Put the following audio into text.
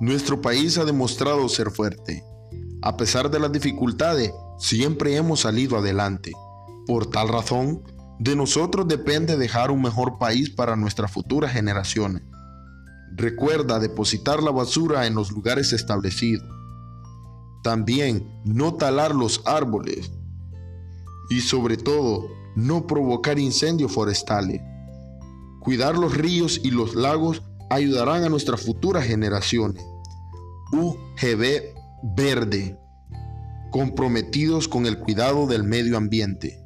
Nuestro país ha demostrado ser fuerte. A pesar de las dificultades, siempre hemos salido adelante. Por tal razón, de nosotros depende dejar un mejor país para nuestras futuras generaciones. Recuerda depositar la basura en los lugares establecidos. También no talar los árboles. Y sobre todo, no provocar incendios forestales. Cuidar los ríos y los lagos ayudarán a nuestras futuras generaciones. UGB Verde. Comprometidos con el cuidado del medio ambiente.